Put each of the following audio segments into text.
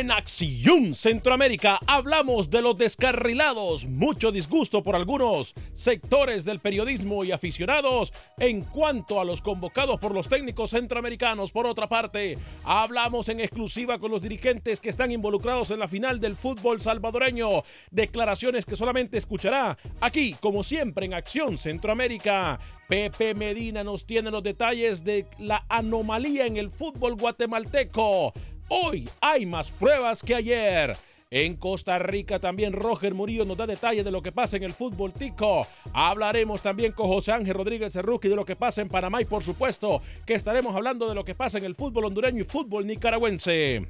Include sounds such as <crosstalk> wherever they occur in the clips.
en Acción Centroamérica hablamos de los descarrilados, mucho disgusto por algunos sectores del periodismo y aficionados en cuanto a los convocados por los técnicos centroamericanos. Por otra parte, hablamos en exclusiva con los dirigentes que están involucrados en la final del fútbol salvadoreño. Declaraciones que solamente escuchará aquí, como siempre, en Acción Centroamérica. Pepe Medina nos tiene los detalles de la anomalía en el fútbol guatemalteco. Hoy hay más pruebas que ayer. En Costa Rica también Roger Murillo nos da detalles de lo que pasa en el fútbol tico. Hablaremos también con José Ángel Rodríguez Cerruqui de lo que pasa en Panamá y por supuesto que estaremos hablando de lo que pasa en el fútbol hondureño y fútbol nicaragüense.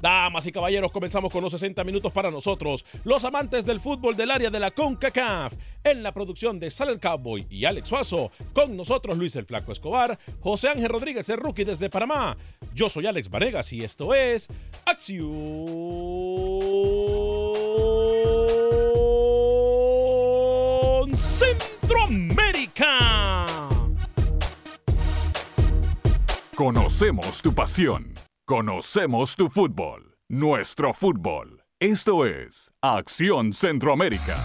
Damas y caballeros, comenzamos con los 60 minutos para nosotros, los amantes del fútbol del área de la CONCACAF. En la producción de Sal el Cowboy y Alex Suazo, con nosotros Luis el Flaco Escobar, José Ángel Rodríguez el Rookie desde Panamá. Yo soy Alex Vanegas y esto es Acción Centroamérica. Conocemos tu pasión. Conocemos tu fútbol. Nuestro fútbol. Esto es Acción Centroamérica.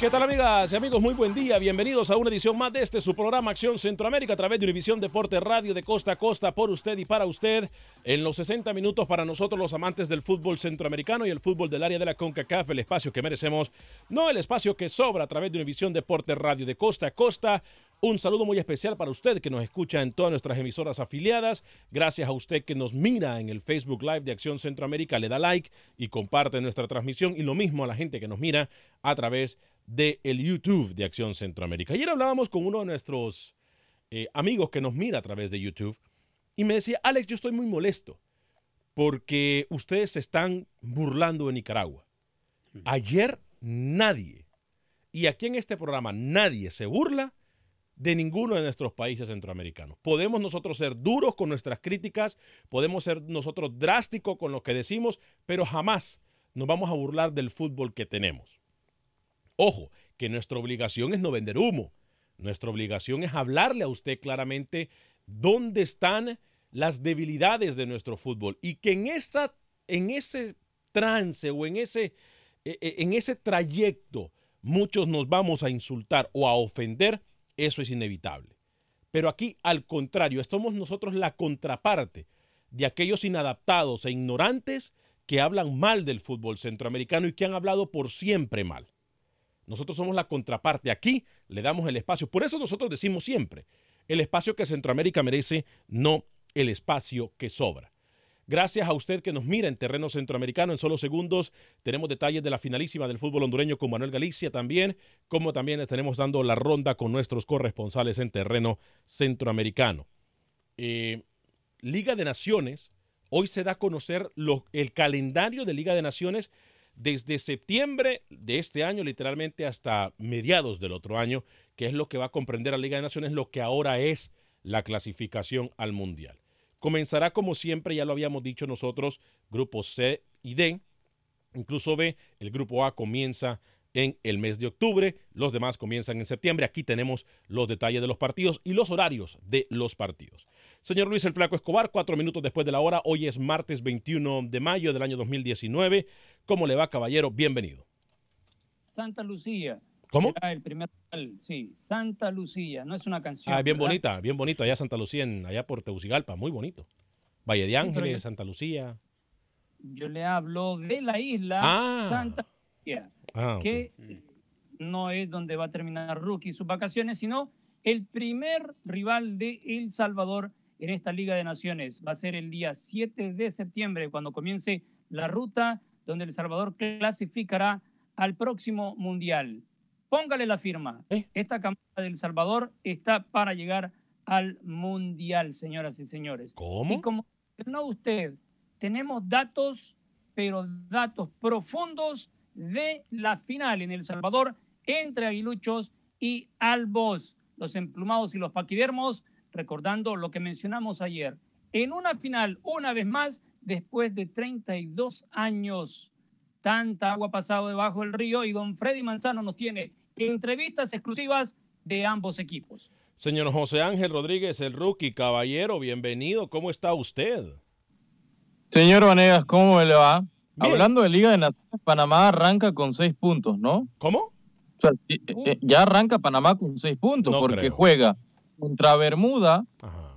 ¿Qué tal amigas y amigos? Muy buen día. Bienvenidos a una edición más de este su programa Acción Centroamérica a través de Univisión Deporte Radio de costa a costa por usted y para usted en los 60 minutos para nosotros los amantes del fútbol centroamericano y el fútbol del área de la CONCACAF, el espacio que merecemos, no el espacio que sobra a través de Univisión Deporte Radio de costa a costa. Un saludo muy especial para usted que nos escucha en todas nuestras emisoras afiliadas. Gracias a usted que nos mira en el Facebook Live de Acción Centroamérica, le da like y comparte nuestra transmisión. Y lo mismo a la gente que nos mira a través del el YouTube de Acción Centroamérica. Ayer hablábamos con uno de nuestros eh, amigos que nos mira a través de YouTube y me decía, Alex, yo estoy muy molesto porque ustedes se están burlando de Nicaragua. Ayer nadie, y aquí en este programa nadie se burla de ninguno de nuestros países centroamericanos. Podemos nosotros ser duros con nuestras críticas, podemos ser nosotros drásticos con lo que decimos, pero jamás nos vamos a burlar del fútbol que tenemos. Ojo, que nuestra obligación es no vender humo. Nuestra obligación es hablarle a usted claramente dónde están las debilidades de nuestro fútbol y que en, esa, en ese trance o en ese, e, e, en ese trayecto muchos nos vamos a insultar o a ofender, eso es inevitable. Pero aquí, al contrario, somos nosotros la contraparte de aquellos inadaptados e ignorantes que hablan mal del fútbol centroamericano y que han hablado por siempre mal. Nosotros somos la contraparte. Aquí le damos el espacio. Por eso nosotros decimos siempre, el espacio que Centroamérica merece, no el espacio que sobra. Gracias a usted que nos mira en terreno centroamericano. En solo segundos tenemos detalles de la finalísima del fútbol hondureño con Manuel Galicia también, como también estaremos dando la ronda con nuestros corresponsales en terreno centroamericano. Eh, Liga de Naciones, hoy se da a conocer el calendario de Liga de Naciones desde septiembre de este año, literalmente hasta mediados del otro año, que es lo que va a comprender la Liga de Naciones, lo que ahora es la clasificación al Mundial. Comenzará como siempre, ya lo habíamos dicho nosotros, grupos C y D. Incluso B, el grupo A comienza en el mes de octubre, los demás comienzan en septiembre. Aquí tenemos los detalles de los partidos y los horarios de los partidos. Señor Luis el Flaco Escobar, cuatro minutos después de la hora, hoy es martes 21 de mayo del año 2019. ¿Cómo le va, caballero? Bienvenido. Santa Lucía. ¿Cómo? El primer, sí, Santa Lucía, no es una canción. Ah, bien bonita, bien bonito, allá Santa Lucía, allá por Tegucigalpa, muy bonito. Valle de Ángeles, Santa Lucía. Yo le hablo de la isla ah. Santa Lucía, ah, que no es donde va a terminar Rookie sus vacaciones, sino el primer rival de El Salvador en esta Liga de Naciones. Va a ser el día 7 de septiembre, cuando comience la ruta donde El Salvador clasificará al próximo Mundial. Póngale la firma. ¿Eh? Esta campaña del Salvador está para llegar al Mundial, señoras y señores. ¿Cómo? Y como no usted, tenemos datos, pero datos profundos de la final en El Salvador entre Aguiluchos y Albos, los emplumados y los paquidermos, recordando lo que mencionamos ayer. En una final, una vez más, después de 32 años, tanta agua ha pasado debajo del río y don Freddy Manzano nos tiene entrevistas exclusivas de ambos equipos. Señor José Ángel Rodríguez, el rookie, caballero, bienvenido. ¿Cómo está usted? Señor Vanegas, ¿cómo le va? Hablando de Liga de Naciones, Panamá arranca con seis puntos, ¿no? ¿Cómo? O sea, eh, eh, ya arranca Panamá con seis puntos No porque creo. juega contra Bermuda Ajá.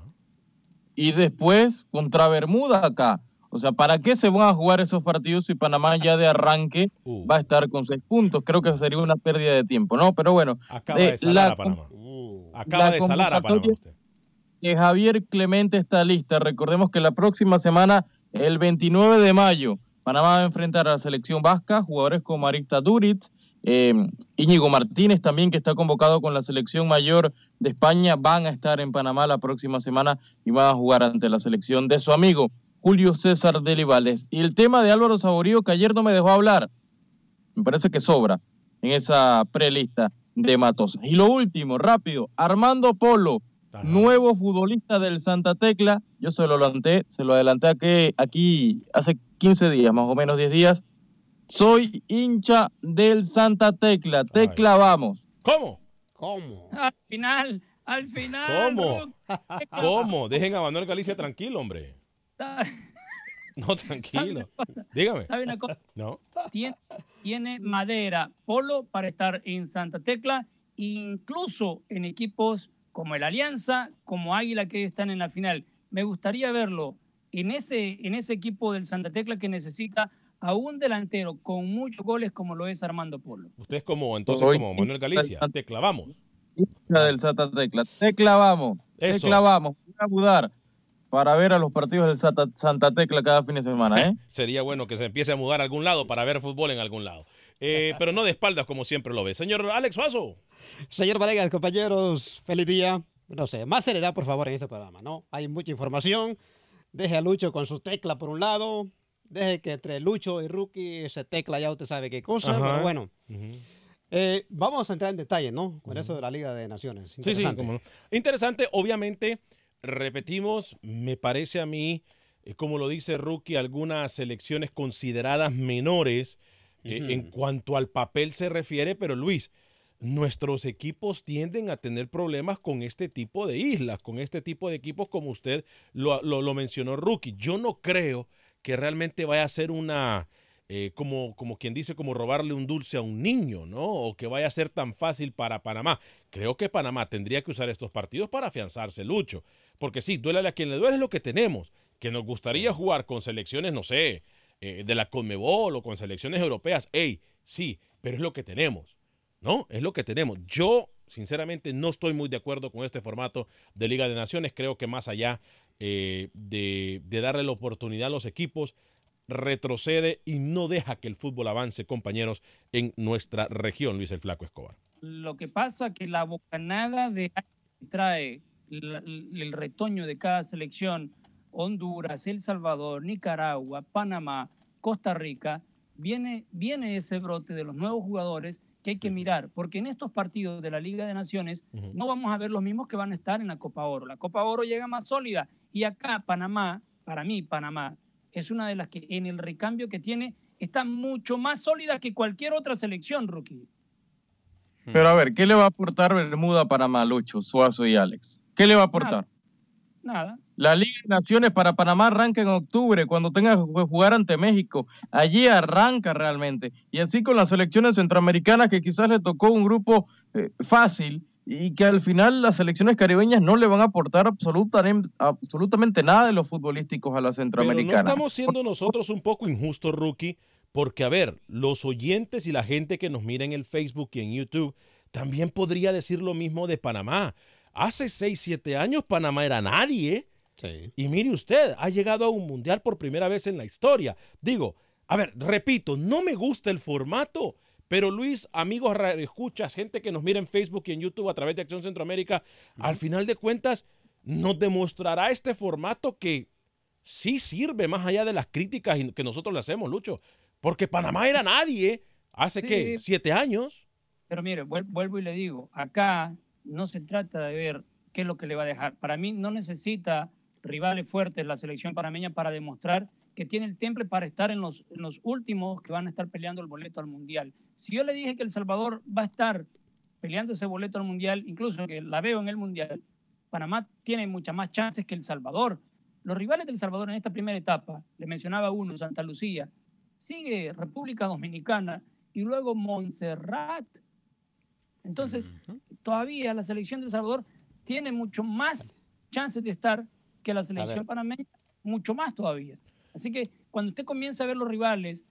y después contra Bermuda acá. O sea, ¿para qué se van a jugar esos partidos si Panamá ya de arranque Uh. va a estar con seis puntos? Creo que sería una pérdida de tiempo, ¿no? Pero bueno, Acaba Eh, de salar la a Panamá. Acaba la de salar a Panamá usted. que Javier Clemente está lista. Recordemos que la próxima semana, el 29 de mayo, Panamá va a enfrentar a la selección vasca, jugadores como Arista Duritz, eh, Íñigo Martínez también, que está convocado con la selección mayor de España, van a estar en Panamá la próxima semana y van a jugar ante la selección de su amigo Julio César Delibales. Y el tema de Álvaro Saborío, que ayer no me dejó hablar, me parece que sobra en esa prelista de Matos. Y lo último, rápido, Armando Polo, Ajá. nuevo futbolista del Santa Tecla. Yo se lo adelanté, se lo adelanté aquí, aquí hace 15 días, más o menos 10 días. Soy hincha del Santa Tecla. Tecla, vamos. ¿Cómo? ¿Cómo? Al final, al final. ¿Cómo? ¿Cómo? Dejen a Manuel Galicia tranquilo, hombre. ¿Sabe- <laughs> No, tranquilo. Dígame. ¿Sabe una cosa? No. tiene, tiene madera, polo para estar en Santa Tecla, incluso en equipos como el Alianza, como Águila que están en la final. Me gustaría verlo en ese, en ese equipo del Santa Tecla que necesita a un delantero con muchos goles como lo es Armando Polo. Usted es como, entonces, como Manuel Galicia. Te clavamos. Del Santa Tecla. Tecla, vamos. Eso. Tecla, vamos. Voy a mudar para ver a los partidos del Santa, Santa Tecla cada fin de semana, ¿eh? <laughs> Sería bueno que se empiece a mudar a algún lado para ver fútbol en algún lado. Eh, <laughs> pero no de espaldas como siempre lo ve. Señor Alex Suazo. Señor Vanegas, compañeros, feliz día. No sé, más seriedad, por favor, en este programa, ¿no? Hay mucha información. Deje a Lucho con su tecla por un lado. Deje que entre Lucho y Rookie se tecla ya usted sabe qué cosa. Ajá. Pero bueno, eh, vamos a entrar en detalle, ¿no? Con eso de la Liga de Naciones. Sí, sí, cómo no. Interesante, obviamente, repetimos, me parece a mí, eh, como lo dice Rookie, algunas selecciones consideradas menores eh, en cuanto al papel se refiere, pero Luis, nuestros equipos tienden a tener problemas con este tipo de islas, con este tipo de equipos como usted lo, lo- lo mencionó Rookie. Yo no creo que realmente vaya a ser una, eh, como, como quien dice, como robarle un dulce a un niño, ¿no? O que vaya a ser tan fácil para Panamá. Creo que Panamá tendría que usar estos partidos para afianzarse, Lucho. Porque sí, duele a quien le duele es lo que tenemos. Que nos gustaría jugar con selecciones, no sé, eh, de la Conmebol o con selecciones europeas. Ey, sí, pero es lo que tenemos, ¿no? Es lo que tenemos. Yo, sinceramente, no estoy muy de acuerdo con este formato de Liga de Naciones. Creo que más allá eh, de, de darle la oportunidad a los equipos, retrocede y no deja que el fútbol avance, compañeros, en nuestra región, Luis el Flaco Escobar. Lo que pasa que la bocanada de que trae el retoño de cada selección, Honduras, El Salvador, Nicaragua, Panamá, Costa Rica, viene, viene ese brote de los nuevos jugadores que hay que mirar, porque en estos partidos de la Liga de Naciones no vamos a ver los mismos que van a estar en la Copa Oro. La Copa Oro llega más sólida y acá Panamá, para mí Panamá, es una de las que en el recambio que tiene está mucho más sólida que cualquier otra selección, rookie. Pero a ver, ¿qué le va a aportar Bermuda a Panamá, Lucho, Suazo y Alex? ¿Qué le va a aportar? Nada. La Liga de Naciones para Panamá arranca en octubre, cuando tenga que jugar ante México. Allí arranca realmente. Y así con las selecciones centroamericanas, que quizás le tocó un grupo eh, fácil y que al final las selecciones caribeñas no le van a aportar absolutamente, absolutamente nada de los futbolísticos a la Pero no centroamericana. estamos siendo nosotros un poco injustos, rookie, porque a ver, los oyentes y la gente que nos mira en el Facebook y en YouTube también podría decir lo mismo de Panamá. Hace 6, 7 años Panamá era nadie. Sí. Y mire usted, ha llegado a un mundial por primera vez en la historia. Digo, a ver, repito, no me gusta el formato, pero Luis, amigos escuchas, gente que nos mira en Facebook y en YouTube a través de Acción Centroamérica, al final de cuentas nos demostrará este formato que sí sirve más allá de las críticas y- que nosotros le hacemos, Lucho. Porque Panamá era nadie hace Sí. que siete años. Pero mire, vuel- vuelvo y le digo, acá no se trata de ver qué es lo que le va a dejar. Para mí no necesita rivales fuertes la selección panameña para demostrar que tiene el temple para estar en los, en los últimos que van a estar peleando el boleto al Mundial. Si yo le dije que El Salvador va a estar peleando ese boleto al Mundial, incluso que la veo en el Mundial, Panamá tiene muchas más chances que El Salvador. Los rivales del Salvador en esta primera etapa, le mencionaba uno, Santa Lucía, sigue República Dominicana y luego Montserrat. Entonces, todavía la selección de El Salvador tiene mucho más chances de estar que la selección panameña, mucho más todavía. Así que cuando usted comienza a ver los rivales,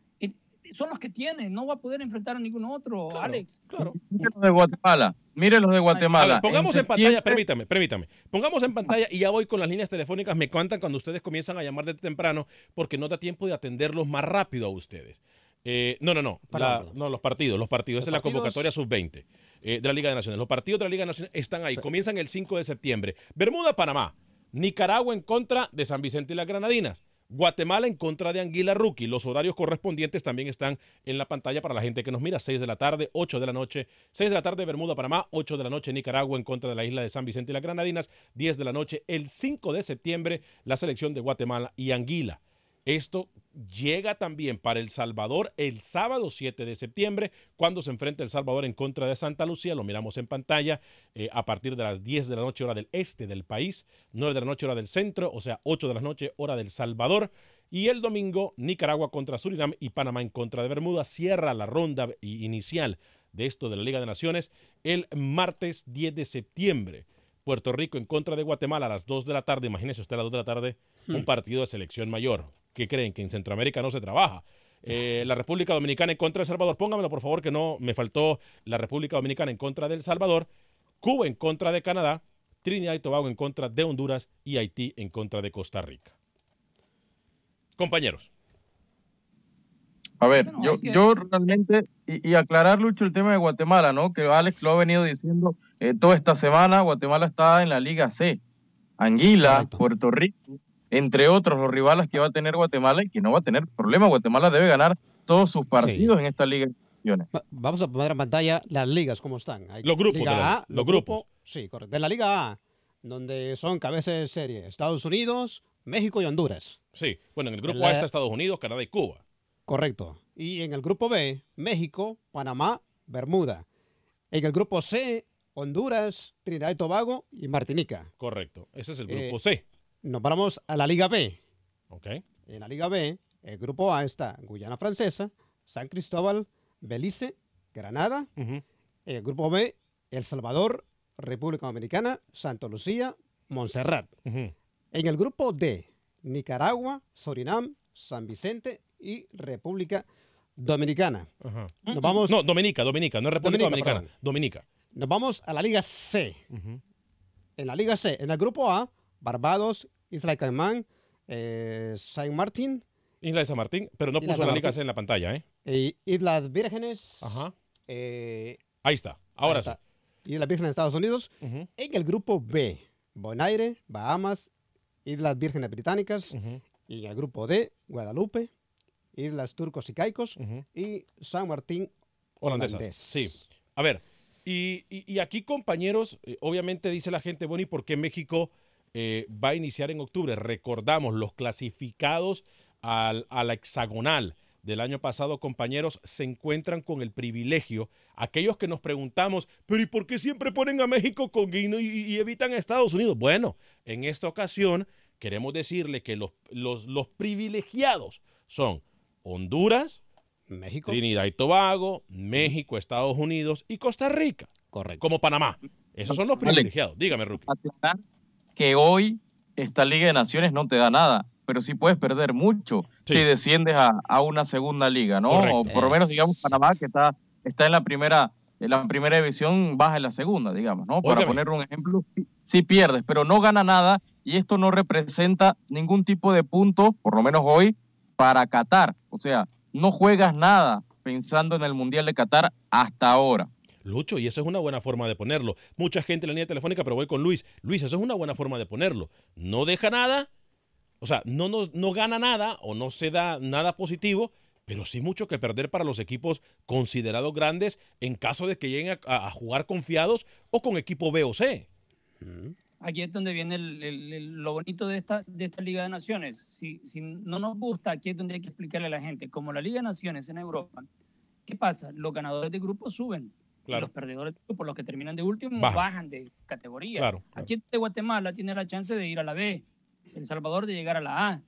son los que tiene, no va a poder enfrentar a ningún otro, Claro, Alex. Claro. Mire los de Guatemala. Mire los de A Guatemala. ver, pongamos en, pantalla, permítame, permítame. Pongamos en pantalla y ya voy con las líneas telefónicas. Me cuentan cuando ustedes comienzan a llamar desde temprano porque no da tiempo de atenderlos más rápido a ustedes. Eh, no, no, no. La- no, los partidos. Los partidos. Esa es la convocatoria sub-20 eh, de la Liga de Naciones. Los partidos de la Liga de Naciones están ahí. Comienzan el 5 de septiembre. Bermuda, Panamá. Nicaragua en contra de San Vicente y las Granadinas. Guatemala en contra de Anguila Rookie. Los horarios correspondientes también están en la pantalla para la gente que nos mira. 6 de la tarde, 8 de la noche. 6 de la tarde Bermuda, Panamá. 8 de la noche Nicaragua en contra de la isla de San Vicente y las Granadinas. 10 de la noche el 5 de septiembre la selección de Guatemala y Anguila. Esto llega también para El Salvador el sábado 7 de septiembre, cuando se enfrenta El Salvador en contra de Santa Lucía. Lo miramos en pantalla eh, a partir de las 10 de la noche, hora del este del país, 9 de la noche, hora del centro, o sea, 8 de la noche, hora del Salvador. Y el domingo, Nicaragua contra Surinam y Panamá en contra de Bermuda. Cierra la ronda i- inicial de esto de la Liga de Naciones el martes 10 de septiembre. Puerto Rico en contra de Guatemala a las 2 de la tarde. Imagínese usted a las 2 de la tarde un partido de selección mayor. ¿Qué creen? Que en Centroamérica no se trabaja. Eh, la República Dominicana en contra de El Salvador. Póngamelo, por favor, que no me faltó la República Dominicana en contra de El Salvador. Cuba en contra de Canadá. Trinidad y Tobago en contra de Honduras. Y Haití en contra de Costa Rica. Compañeros. A ver, yo, que- yo realmente, y, y aclarar, Lucho, el tema de Guatemala, ¿no? Que Alex lo ha venido diciendo eh, toda esta semana. Guatemala está en la Liga C. Anguila. Puerto Rico, entre otros, los rivales que va a tener Guatemala y que no va a tener problema. Guatemala debe ganar todos sus partidos en esta Liga de Naciones. Va- Vamos a poner en pantalla las ligas, ¿cómo están? Hay Los grupos Liga de la- A, los grupos. Sí, correcto. De la Liga A, donde son cabezas de serie Estados Unidos, México y Honduras. Sí. Bueno, en el grupo La- A está Estados Unidos, Canadá y Cuba. Correcto. Y en el grupo B, México, Panamá, Bermuda. En el grupo C, Honduras, Trinidad y Tobago y Martinica. Correcto. Ese es el Eh, grupo C. Nos vamos a la Liga B. ¿Ok? En la Liga B, el grupo A está Guyana Francesa, San Cristóbal, Belice, Granada. En el grupo B, El Salvador, República Dominicana, Santa Lucía, Montserrat. En el grupo D, Nicaragua, Surinam, San Vicente y República Dominicana. Nos vamos, No, Dominica, Dominica, no República Dominica, Dominicana. Dominica. nos vamos a la Liga C. En la Liga C, en el grupo A, Barbados, Isla de Caimán, eh, Saint Martin, Isla de San Martín, pero no Isla puso San la liga Martín. C en la pantalla, ¿eh? eh, Islas Vírgenes, Ajá. eh, Ahí está. Ahora ahí sí. está, Islas Vírgenes de Estados Unidos. En el grupo B, Bonaire, Bahamas, Islas Vírgenes Británicas. Y el grupo D, Guadalupe, Islas Turcos y Caicos y San Martín Holandesas. holandés. Sí. A ver, y, y- y aquí, compañeros, eh, obviamente dice la gente, bueno, ¿y por qué México eh, va a iniciar en octubre? Recordamos, los clasificados al- a la hexagonal del año pasado, compañeros, se encuentran con el privilegio. Aquellos que nos preguntamos, pero ¿y por qué siempre ponen a México con Guino y, y evitan a Estados Unidos? Bueno, en esta ocasión queremos decirle que los, los, los privilegiados son Honduras, México. Trinidad y Tobago, México, Estados Unidos y Costa Rica, Correcto. como Panamá. Esos son los privilegiados. Dígame, Rookie. aclarar que hoy esta Liga de Naciones no te da nada, pero sí puedes perder mucho Sí. si desciendes a, a una segunda liga, ¿no? Correcto. O por lo menos, digamos, Panamá, que está, está en la primera en la primera división, baja en la segunda, digamos, ¿no? Para poner un ejemplo, sí- sí pierdes, pero no gana nada y esto no representa ningún tipo de punto, por lo menos hoy, para Qatar. O sea, no juegas nada pensando en el Mundial de Qatar hasta ahora. Lucho, y esa es una buena forma de ponerlo. Mucha gente en la línea telefónica, pero voy con Luis. Luis, eso es una buena forma de ponerlo. No deja nada, o sea, no, no gana nada o no se da nada positivo, pero sí mucho que perder para los equipos considerados grandes en caso de que lleguen a, jugar confiados o con equipo B o C. Aquí es donde viene lo bonito de esta, de esta Liga de Naciones. Si, si no nos gusta, aquí es donde hay que explicarle a la gente. Como la Liga de Naciones en Europa, ¿qué pasa? Los ganadores de grupo suben. Y los perdedores de grupo, los que terminan de último, Bajan. bajan, de categoría. Claro, claro. Aquí de Guatemala tiene la chance de ir a la B. El Salvador de llegar a la A.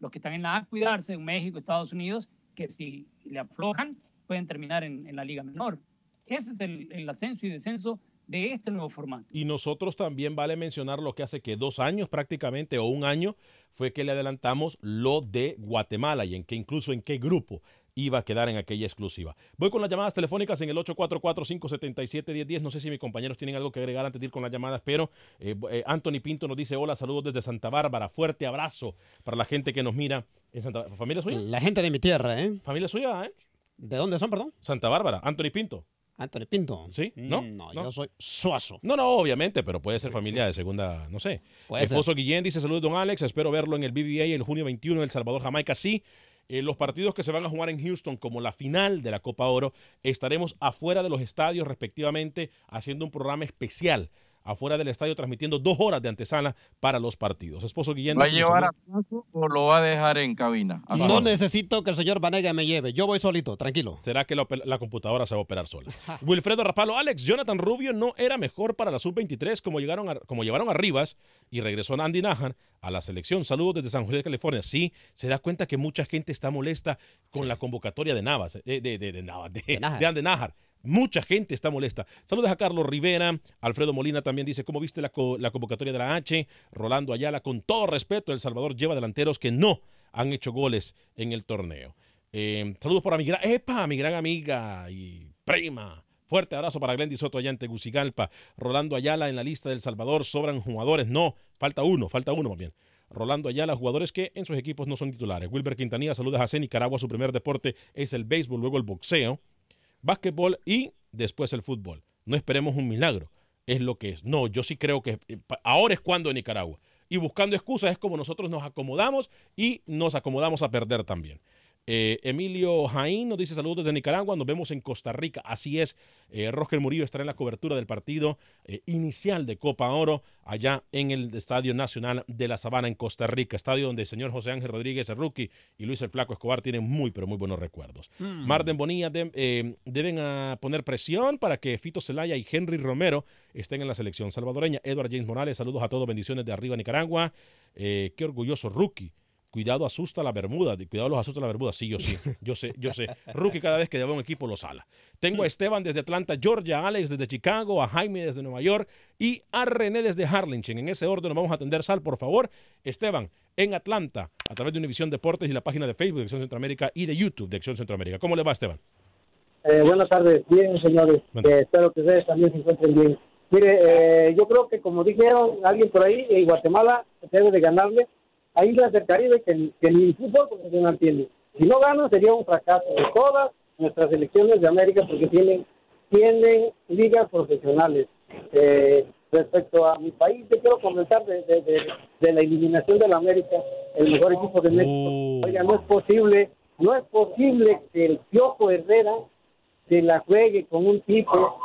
Los que están en la A, cuidarse. En México, Estados Unidos, que si le aflojan, pueden terminar en, en la Liga Menor. Ese es el, el ascenso y descenso de este nuevo formato. Y nosotros también vale mencionar lo que hace que dos años prácticamente o un año fue que le adelantamos lo de Guatemala y en que incluso en qué grupo iba a quedar en aquella exclusiva. Voy con las llamadas telefónicas en el 844-577-1010. No sé si mis compañeros tienen algo que agregar antes de ir con las llamadas, pero eh, eh, Anthony Pinto nos dice hola, saludos desde Santa Bárbara. Fuerte abrazo para la gente que nos mira en Santa Bárbara. ¿Familia suya? La gente de mi tierra, ¿eh? ¿Familia suya, eh? ¿De dónde son, perdón? Santa Bárbara. Anthony Pinto. Anthony Pinto. ¿Sí? ¿No? Mm, No, ¿No? yo soy Suazo. No, no, obviamente, pero puede ser familia de segunda, no sé. Puede ser. Esposo Guillén dice, saludos, don Alex, espero verlo en el BBA el junio 21 en El Salvador, Jamaica. Sí, eh, los partidos que se van a jugar en Houston como la final de la Copa Oro, estaremos afuera de los estadios respectivamente haciendo un programa especial afuera del estadio transmitiendo dos horas de antesala para los partidos. Esposo Guillén ¿Va a llevar a. Suazo o lo va a dejar en cabina? A No necesito que el señor Vanega me lleve. Yo voy solito, tranquilo. ¿Será que la, computadora se va a operar sola? <laughs> Wilfredo Rapalo, Alex, Jonathan Rubio no era mejor para la sub-23 como, llegaron a- como llevaron a Rivas y regresó a Andy Najar a la selección. Saludos desde San José, California. Sí, se da cuenta que mucha gente está molesta con la convocatoria de Navas, eh, de, de, de, Navas, de, De de Andy Nájar. Mucha gente está molesta. Saludos a Carlos Rivera. Alfredo Molina también dice, ¿cómo viste la, co- la convocatoria de la H? Rolando Ayala, con todo respeto, El Salvador lleva delanteros que no han hecho goles en el torneo. Eh, saludos para mi gran, epa, mi gran amiga y prima. Fuerte abrazo para Glendy Soto allá en Tegucigalpa. Rolando Ayala en la lista del Salvador. Sobran jugadores. No, falta uno, falta uno más bien. Rolando Ayala, jugadores que en sus equipos no son titulares. Wilber Quintanilla, saludos a C. Nicaragua. Su primer deporte es el béisbol, luego el boxeo, básquetbol y después el fútbol. No esperemos un milagro. Es lo que es. No, yo sí creo que eh, ahora es cuando en Nicaragua. Y buscando excusas es como nosotros nos acomodamos y nos acomodamos a perder también. Eh, Emilio Jaín nos dice saludos desde Nicaragua, nos vemos en Costa Rica, así es. Eh, Roger Murillo estará en la cobertura del partido eh, inicial de Copa Oro allá en el Estadio Nacional de la Sabana en Costa Rica, estadio donde el señor José Ángel Rodríguez, el rookie, y Luis el Flaco Escobar tienen muy, pero muy buenos recuerdos. Marden Bonilla de- deben ah, poner presión para que Fito Zelaya y Henry Romero estén en la selección salvadoreña. Edward James Morales, saludos a todos, bendiciones de arriba Nicaragua. Qué orgulloso rookie Cuidado asusta la Bermuda. Cuidado los asusta la Bermuda. Sí, yo sí. Yo sé, yo sé. <laughs> Rookie cada vez que lleva un equipo lo sala. Tengo a Esteban desde Atlanta, Georgia, a Alex desde Chicago, a Jaime desde Nueva York y a René desde Harlingen. En ese orden nos vamos a atender, Sal, por favor. Esteban, en Atlanta, a través de Univisión Deportes y la página de Facebook de Acción Centroamérica y de YouTube de Acción Centroamérica. ¿Cómo le va, Esteban? Eh, buenas tardes. Bien, señores. Bueno. Eh, espero que ustedes también se encuentren bien. Mire, eh, yo creo que como dijeron alguien por ahí, en Guatemala debe de ganarle a Islas del Caribe que, que ni el fútbol profesional tiene. Si no ganan sería un fracaso de todas nuestras elecciones de América porque tienen, tienen ligas profesionales. Eh, respecto a mi país, yo quiero comentar de, de, de, de la eliminación de la América, el mejor equipo de México. Oh. Oiga, no es posible, no es posible que el Piojo Herrera se la juegue con un tipo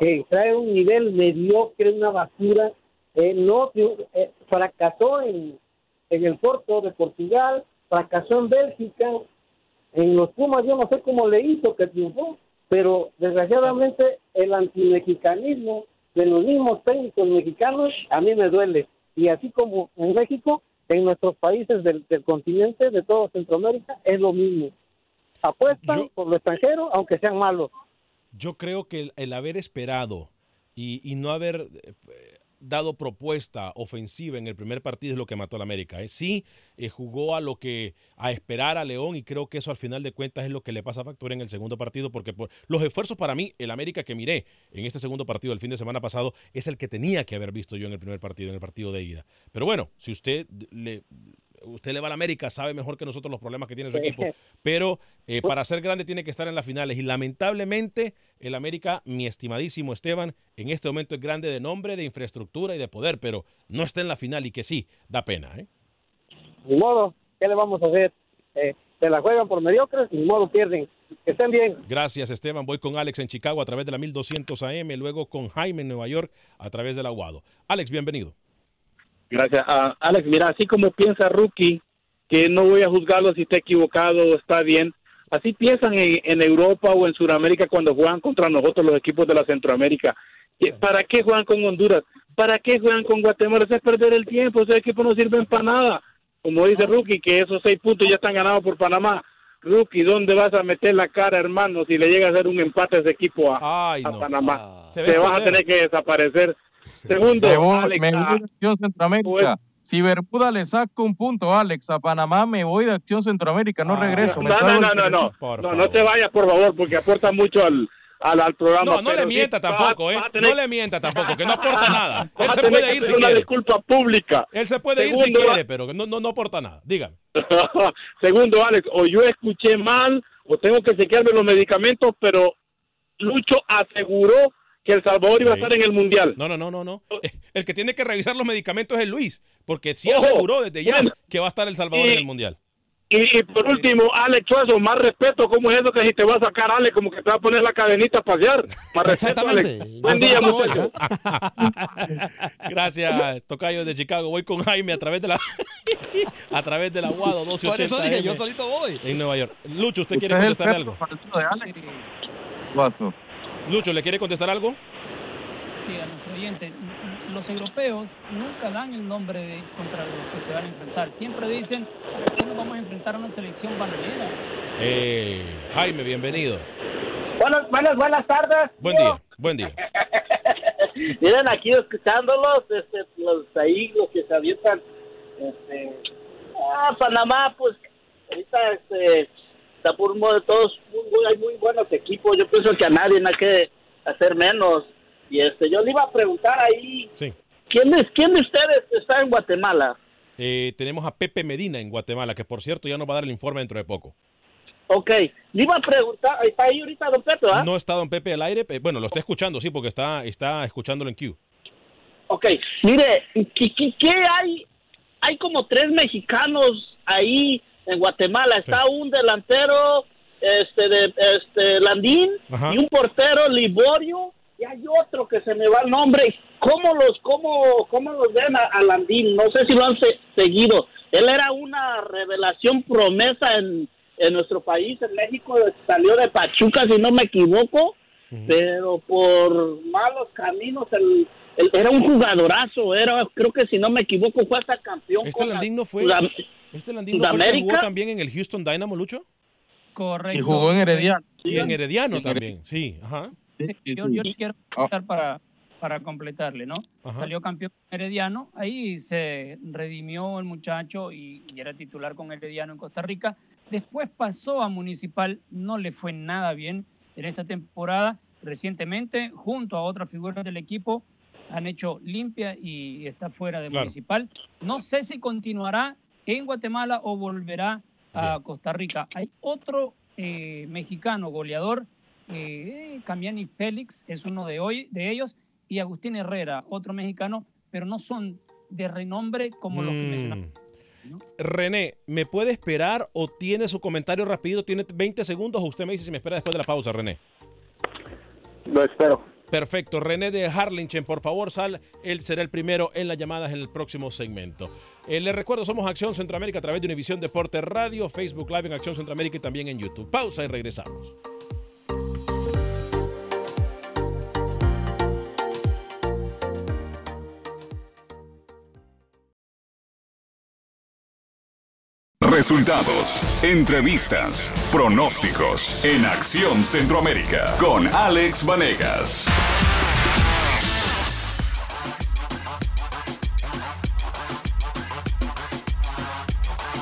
que trae un nivel mediocre, una basura. Eh, no eh, fracasó en, en el Porto de Portugal, fracasó en Bélgica, en los Pumas yo no sé cómo le hizo que triunfó, pero desgraciadamente el antimexicanismo de los mismos técnicos mexicanos a mí me duele. Y así como en México, en nuestros países del, del continente, de todo Centroamérica, es lo mismo. Apuestan Yo- por lo extranjero, aunque sean malos. Yo creo que el, el haber esperado y, y no haber eh, dado propuesta ofensiva en el primer partido es lo que mató a la América. ¿eh? Sí, eh, jugó a lo que a esperar a León y creo que eso al final de cuentas es lo que le pasa a factura en el segundo partido porque por, los esfuerzos para mí, el América que miré en este segundo partido del fin de semana pasado es el que tenía que haber visto yo en el primer partido, en el partido de ida. Pero bueno, si usted le usted le va a la América, sabe mejor que nosotros los problemas que tiene su equipo, pero eh, para ser grande tiene que estar en las finales y lamentablemente el América, mi estimadísimo Esteban, en este momento es grande de nombre, de infraestructura y de poder, pero no está en la final y que sí, da pena. ¿eh? Ni modo, ¿qué le vamos a hacer? Eh, se la juegan por mediocres, ni modo pierden. Que estén bien. Gracias Esteban, voy con Alex en Chicago a través de la 1200 AM, luego con Jaime en Nueva York a través del Aguado. Alex, bienvenido. Gracias. Ah, Alex, mira, así como piensa Rookie, que no voy a juzgarlo si está equivocado o está bien, así piensan en, en Europa o en Sudamérica cuando juegan contra nosotros los equipos de la Centroamérica. ¿Qué- ¿Para qué juegan con Honduras? ¿Para qué juegan con Guatemala? Eso es perder el tiempo, esos equipos no sirven para nada. Como dice Rookie, que esos seis puntos ya están ganados por Panamá. Rookie, ¿dónde vas a meter la cara, hermano, si le llega a hacer un empate a ese equipo a, Ay, a no. Panamá? Se ve Te vas a tener que desaparecer. Segundo, Me voy, Alex, me voy de Acción Centroamérica. Si Bermuda le saca un punto, Alex, a Panamá me voy de Acción Centroamérica, no Ah, regreso. me No, no, no, no, no. Por No, no te vayas, por favor, porque aporta mucho al, al, al programa. No, no le mienta tampoco, ¿eh? tener- No le mienta tampoco, que no aporta <laughs> nada. Él se puede ir si una quiere. disculpa pública. Él se puede ir si quiere, pero no, no, no aporta nada. Dígame. <laughs> Segundo, Alex, o yo escuché mal, o tengo que chequearme los medicamentos, pero Lucho aseguró que El Salvador iba a estar en el Mundial. No, no, no, no, no. Eh, El que tiene que revisar los medicamentos es Luis, porque sí Ojo. aseguró desde ya Bueno. que va a estar El Salvador Y- en el Mundial. Y, y por último, Alex Chuazo, más respeto, ¿cómo es eso que si te va a sacar, Alex, como que te va a poner la cadenita a pasear? <laughs> Más respeto, Exactamente. Alex. Buen día, muchachos. <laughs> Gracias, Tocayo de Chicago. Voy con Jaime a través de la <laughs> a través del Aguado Por eso 1280 dije, yo solito voy. en Nueva York. Lucho, ¿usted quiere contestarle algo? De Alex. Lucho, ¿le quiere contestar algo? Sí, a nuestro oyente. Los europeos nunca dan el nombre de contra los que se van a enfrentar. Siempre dicen, ¿por qué nos vamos a enfrentar a una selección bananera? Eh, Jaime, bienvenido. Buenas, buenas, buenas tardes. Buen día, buen día. <laughs> Miren aquí escuchándolos, este, los ahí, los que se avientan, este, ah, Panamá, pues, ahorita, este, está por un modo de todos, hay muy buenos equipos, yo pienso que a nadie hay que hacer menos, y este, yo le iba a preguntar ahí, Sí. ¿quién es, quién de ustedes está en Guatemala? Eh, tenemos a Pepe Medina en Guatemala, que por cierto ya nos va a dar el informe dentro de poco. Ok, le iba a preguntar, está ahí ahorita Don Pepe. No está don Pepe al aire. eh, Bueno, lo está escuchando, sí, porque está, está escuchándolo en Q. Ok, mire, ¿qué, qué, qué hay? Hay como tres mexicanos ahí en Guatemala. Está un delantero, este, de, este, Landín, Ajá. y un portero, Liborio, y hay otro que se me va el nombre. ¿Cómo los, cómo, cómo los ven a, a Landín? No sé si lo han se- seguido. Él era una revelación promesa en, en nuestro país, en México, salió de Pachuca, si no me equivoco, pero por malos caminos, el, el- era un jugadorazo, era, creo que si no me equivoco, fue hasta campeón. Este Landín no fue. Este Landín jugó también en el Houston Dynamo, Lucho. Correcto. Y jugó en Herediano. Y en Herediano también, sí. Ajá. Yo, yo le quiero comentar para, para completarle, ¿no? Ajá. Salió campeón Herediano, ahí se redimió el muchacho y, y era titular con Herediano en Costa Rica. Después pasó a Municipal, no le fue nada bien en esta temporada. Recientemente, junto a otras figuras del equipo, han hecho limpia y está fuera de Claro. Municipal. No sé si continuará en Guatemala o volverá a Costa Rica. Hay otro eh, mexicano goleador, eh, Camiani Félix, es uno de, hoy, de ellos, y Agustín Herrera, otro mexicano, pero no son de renombre como los que Mm. mencionamos. René, ¿me puede esperar o tiene su comentario rápido? Tiene 20 segundos o usted me dice si me espera después de la pausa, René. Lo espero. Perfecto. René de Harlingen, por favor, sal. Él será el primero en las llamadas en el próximo segmento. Eh, les recuerdo, somos Acción Centroamérica a través de Univisión Deporte Radio, Facebook Live en Acción Centroamérica y también en YouTube. Pausa y regresamos. Resultados, entrevistas, pronósticos en Acción Centroamérica con Alex Vanegas.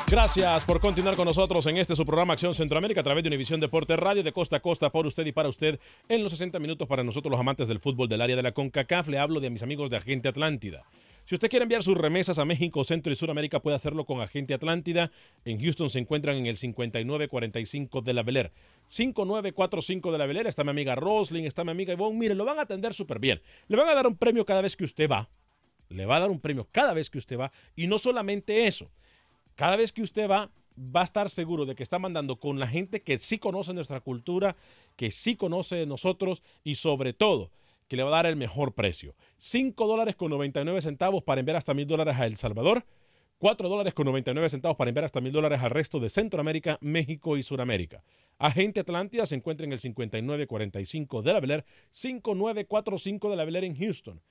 Gracias por continuar con nosotros en este su programa Acción Centroamérica a través de Univisión Deporte Radio de costa a costa por usted y para usted en los 60 minutos para nosotros los amantes del fútbol del área de la CONCACAF. Le hablo de mis amigos de Agente Atlántida. Si usted quiere enviar sus remesas a México, Centro y Sudamérica, puede hacerlo con Agente Atlántida. En Houston se encuentran en el 5945 de la Bel Air. 5945 de la Bel. Está mi amiga Roslyn, está mi amiga Ivonne. Mire, lo van a atender súper bien. Le van a dar un premio cada vez que usted va. Le va a dar un premio cada vez que usted va. Y no solamente eso. Cada vez que usted va, va a estar seguro de que está mandando con la gente que sí conoce nuestra cultura, que sí conoce de nosotros y sobre todo que le va a dar el mejor precio. 5 dólares con 99 centavos para enviar hasta mil dólares a El Salvador. 4 dólares con 99 centavos para enviar hasta mil dólares al resto de Centroamérica, México y Sudamérica. Agente Atlántida se encuentra en el 5945 de la Bel Air, 5945 de la Bel Air en Houston.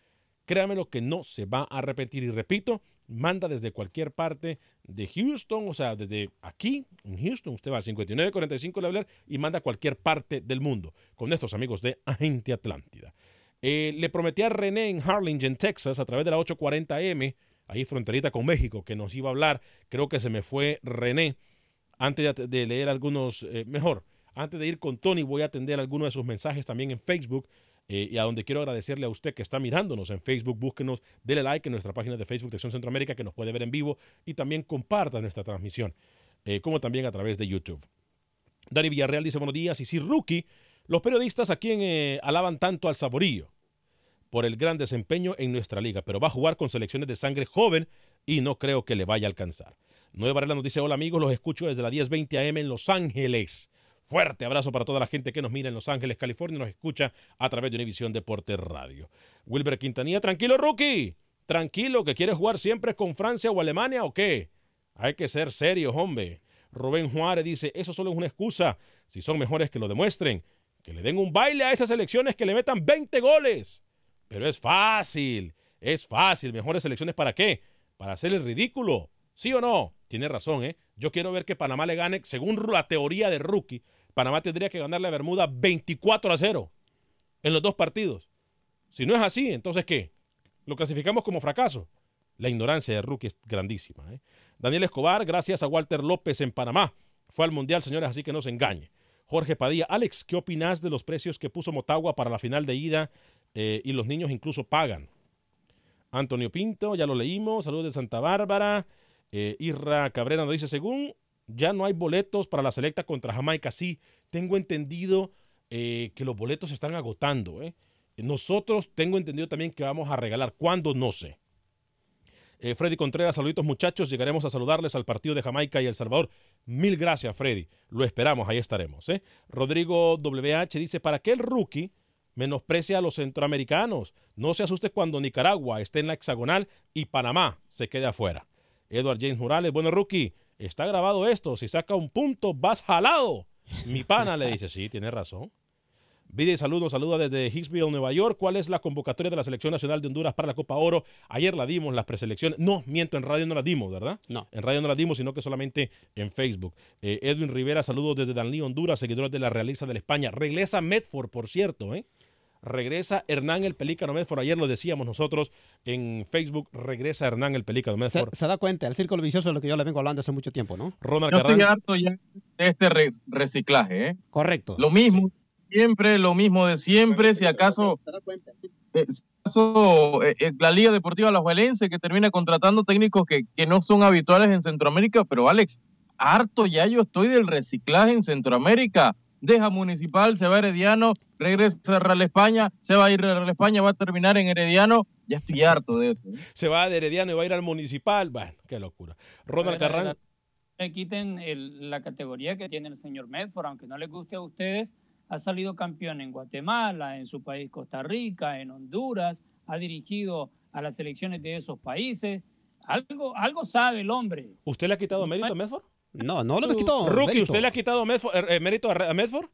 Créame lo que no se va a arrepentir. Y repito, manda desde cualquier parte de Houston, o sea, desde aquí, en Houston, usted va al 5945 de la Bel Air y manda a cualquier parte del mundo con estos amigos de Agente Atlántida. Eh, le prometí a René en Harlingen, Texas, a través de la 840M, ahí fronterita con México, que nos iba a hablar. Creo que se me fue René. Antes de, leer algunos, eh, mejor, antes de ir con Tony, voy a atender algunos de sus mensajes también en Facebook. eh, y a donde quiero agradecerle a usted que está mirándonos en Facebook, búsquenos, dele like en nuestra página de Facebook de Acción Centroamérica que nos puede ver en vivo y también comparta nuestra transmisión, como también a través de YouTube. Dani Villarreal dice buenos días y si rookie, los periodistas a quien alaban tanto al Saborío por el gran desempeño en nuestra liga, pero va a jugar con selecciones de sangre joven y no creo que le vaya a alcanzar. Nueva Varela nos dice, hola amigos, los escucho desde la 1020 AM en Los Ángeles. Fuerte abrazo para toda la gente que nos mira en Los Ángeles, California, nos escucha a través de Univisión Deporte Radio. Wilber Quintanilla, tranquilo rookie, tranquilo, que quieres jugar siempre con Francia o Alemania o qué? Hay que ser serios, hombre. Rubén Juárez dice, eso solo es una excusa. Si son mejores que lo demuestren, que le den un baile a esas elecciones que le metan 20 goles. Pero es fácil, es fácil. ¿Mejores selecciones para qué? Para hacer el ridículo. ¿Sí o no? Tiene razón, ¿eh? Yo quiero ver que Panamá le gane, según la teoría de rookie, Panamá tendría que ganarle a Bermuda 24 a 0 en los dos partidos. Si no es así, entonces ¿qué? Lo clasificamos como fracaso. La ignorancia de rookie es grandísima. ¿eh? Daniel Escobar, gracias a Walter López en Panamá. Fue al Mundial, señores, así que no se engañe. Jorge Padilla, Alex, ¿qué opinas de los precios que puso Motagua para la final de ida eh, y los niños incluso pagan? Antonio Pinto, ya lo leímos. Saludos de Santa Bárbara. Eh, Irra Cabrera nos dice, según ya no hay boletos para la selecta contra Jamaica. Sí, tengo entendido eh, que los boletos se están agotando. Nosotros tengo entendido también que vamos a regalar. ¿Cuándo? No sé. Freddy Contreras, saluditos muchachos. Llegaremos a saludarles al partido de Jamaica y El Salvador. Mil gracias, Freddy. Lo esperamos, ahí estaremos. Rodrigo WH dice, ¿para qué el rookie menosprecia a los centroamericanos? No se asuste cuando Nicaragua esté en la hexagonal y Panamá se quede afuera. Edward James Morales, bueno, rookie, está grabado esto. Si saca un punto, vas jalado. Mi <laughs> pana le dice, sí, tiene razón. Vide saludos, saluda desde Hicksville, Nueva York. ¿Cuál es la convocatoria de la Selección Nacional de Honduras para la Copa Oro? Ayer la dimos, las preselecciones. No, miento, en radio no la dimos, ¿verdad? No. En radio no la dimos, sino que solamente en Facebook. Eh, Edwin Rivera, saludos desde Danlí, Honduras, seguidores de la Realiza de la España. Regresa Medford, por cierto, ¿eh? Regresa Hernán el Pelícano Medford. Ayer lo decíamos nosotros en Facebook. Regresa Hernán el Pelícano Se, Medford. se da cuenta, el círculo vicioso es lo que yo le vengo hablando hace mucho tiempo, ¿no? Ronald Yo estoy harto ya de este re- reciclaje, ¿eh? Correcto. Lo mismo, siempre, lo mismo de siempre. Si acaso, eh, si acaso eh, eh, la Liga Deportiva Alajuelense que termina contratando técnicos que, que no son habituales en Centroamérica, pero Alex, harto ya yo estoy del reciclaje en Centroamérica. Deja Municipal, se va a Herediano, regresa a Real España, se va a ir a Real España, va a terminar en Herediano. Ya estoy harto de eso. ¿eh? Se va de Herediano y va a ir al Municipal. Bueno, qué locura. Ronald A a Carranza. le quiten el- la categoría que tiene el señor Medford, aunque no les guste a ustedes, ha salido campeón en Guatemala, en su país Costa Rica, en Honduras, ha dirigido a las selecciones de esos países. Algo, algo sabe el hombre. ¿Usted le ha quitado mérito a Medford? No, no le quitó. Rookie, mérito. ¿usted le ha quitado Medford- eh, eh, mérito a, Medford?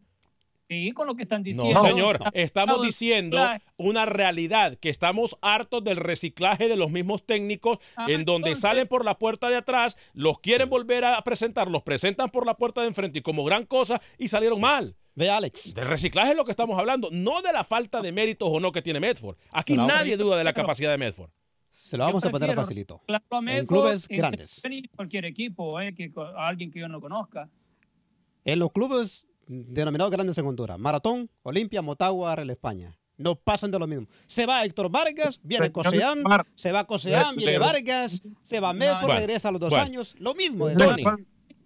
Sí, con lo que están No, diciendo. señor. Está- Estamos diciendo una realidad, que estamos hartos del reciclaje de los mismos técnicos, Ah, en donde entonces- salen por la puerta de atrás, los quieren volver a presentar, los presentan por la puerta de enfrente y como gran cosa y salieron mal. Ve, Alex. Del reciclaje es lo que estamos hablando, no de la falta de méritos o no que tiene Medford. Aquí lo nadie duda de la capacidad de Medford. Se lo vamos a poner prefiero facilito. En clubes en grandes. y cualquier equipo, eh, que, a alguien que yo no conozca. En los clubes denominados grandes en Honduras, Maratón, Olimpia, Motagua, Real España. No pasan de lo mismo. Se va Héctor Vargas, viene Coseán, se va Coseán, viene. Vargas, se va Medford, Bueno, regresa a los dos bueno. años. Lo mismo. de Tony.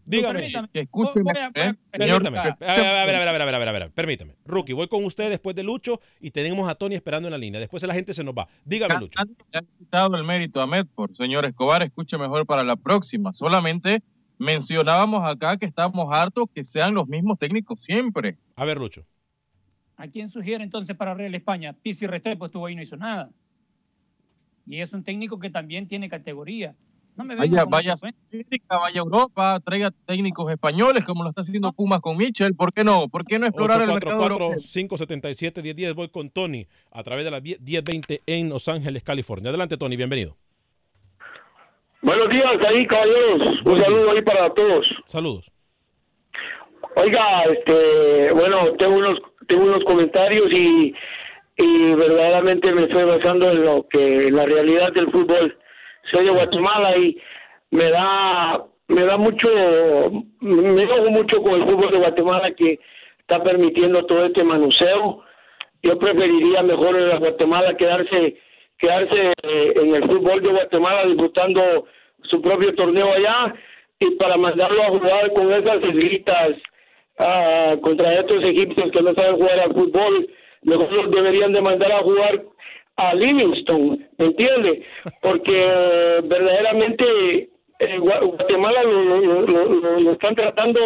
Dígame. Que escúcheme, a- ¿eh? Permítame. Ver, a ver, a ver, a ver, a ver, a ver, a ver, Permítame. Rookie, voy con usted después de Lucho y tenemos a Tony esperando en la línea. Después la gente se nos va. Dígame, Lucho. Nadie le ha quitado el mérito a Medford. Señor Escobar, escuche mejor para la próxima. Solamente mencionábamos acá que estamos hartos que sean los mismos técnicos siempre. A ver, Lucho. ¿A quién sugiere entonces para Real España? Pizzi Restrepo estuvo ahí y no hizo nada. Y es un técnico que también tiene categoría. No me Vaya, vaya a vaya a Europa, traiga técnicos españoles como lo está haciendo Pumas con Mitchell. ¿Por qué no? ¿Por qué no explorar el mercado europeo? 844-577-1010. Voy con Tony a través de la 1020 en Los Ángeles, California. Adelante, Tony. Bienvenido. Buenos días ahí, caballeros. Un Buen día. saludo ahí para todos. Saludos. Oiga, este, bueno, tengo unos, tengo unos comentarios y, y verdaderamente me estoy basando en lo que, en la realidad del fútbol. Soy de Guatemala y me da, me da mucho, me enojo mucho con el fútbol de Guatemala que está permitiendo todo este manuseo. Yo preferiría mejor en la Guatemala quedarse, quedarse eh, en el fútbol de Guatemala disfrutando su propio torneo allá y para mandarlo a jugar con esas islitas ah, contra estos egipcios que no saben jugar al fútbol, mejor los deberían de mandar a jugar a Livingston, ¿me entiende? Porque eh, verdaderamente eh, Gua- Guatemala lo, lo- lo- lo- están tratando